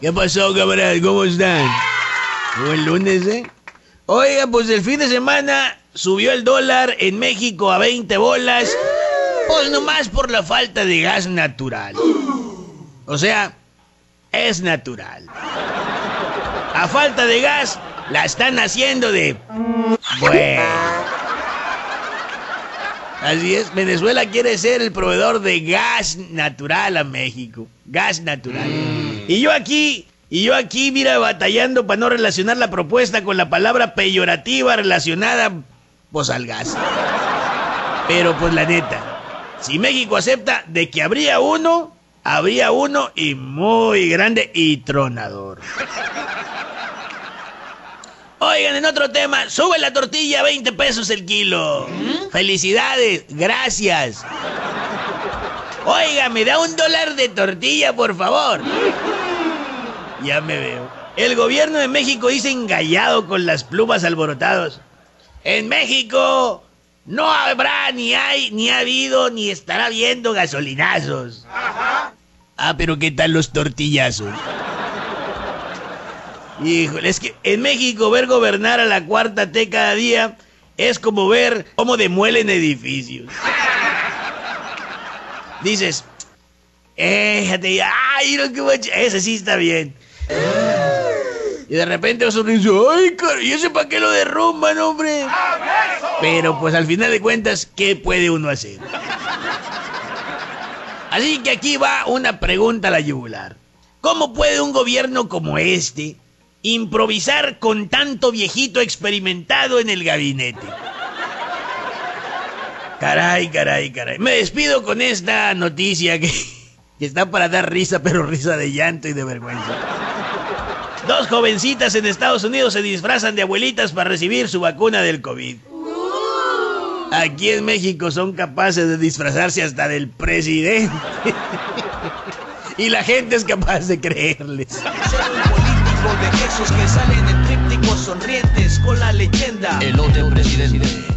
¿Qué pasó, camarada? ¿Cómo están? Buen lunes, ¿eh? Oiga, pues el fin de semana subió el dólar en México a 20 bolas. Pues nomás por la falta de gas natural. O sea, es natural. A falta de gas, la están haciendo de... Bueno. Así es, Venezuela quiere ser el proveedor de gas natural a México. Gas natural. Y yo aquí, y yo aquí, mira, batallando para no relacionar la propuesta con la palabra peyorativa relacionada, pues al gas. Pero pues la neta, si México acepta de que habría uno, habría uno y muy grande y tronador. Oigan, en otro tema, sube la tortilla a 20 pesos el kilo. Felicidades, gracias. Oiga, me da un dólar de tortilla, por favor. Ya me veo. El gobierno de México dice engallado con las plumas alborotados. En México no habrá, ni hay, ni ha habido, ni estará habiendo gasolinazos. Ah, pero ¿qué tal los tortillazos? Híjole, es que en México ver gobernar a la cuarta T cada día es como ver cómo demuelen edificios. Dices, éjate, ay, no, qué guacha, ese sí está bien. Y de repente otro dice, ay, car ¿y ese para qué lo derrumban, hombre? Pero pues al final de cuentas, ¿qué puede uno hacer? Así que aquí va una pregunta a la yugular. ¿Cómo puede un gobierno como este improvisar con tanto viejito experimentado en el gabinete? Caray, caray, caray. Me despido con esta noticia que, que está para dar risa, pero risa de llanto y de vergüenza. Dos jovencitas en Estados Unidos se disfrazan de abuelitas para recibir su vacuna del COVID. Aquí en México son capaces de disfrazarse hasta del presidente. y la gente es capaz de creerles. Soy un político de esos que salen en trípticos sonrientes con la leyenda. El otro presidente.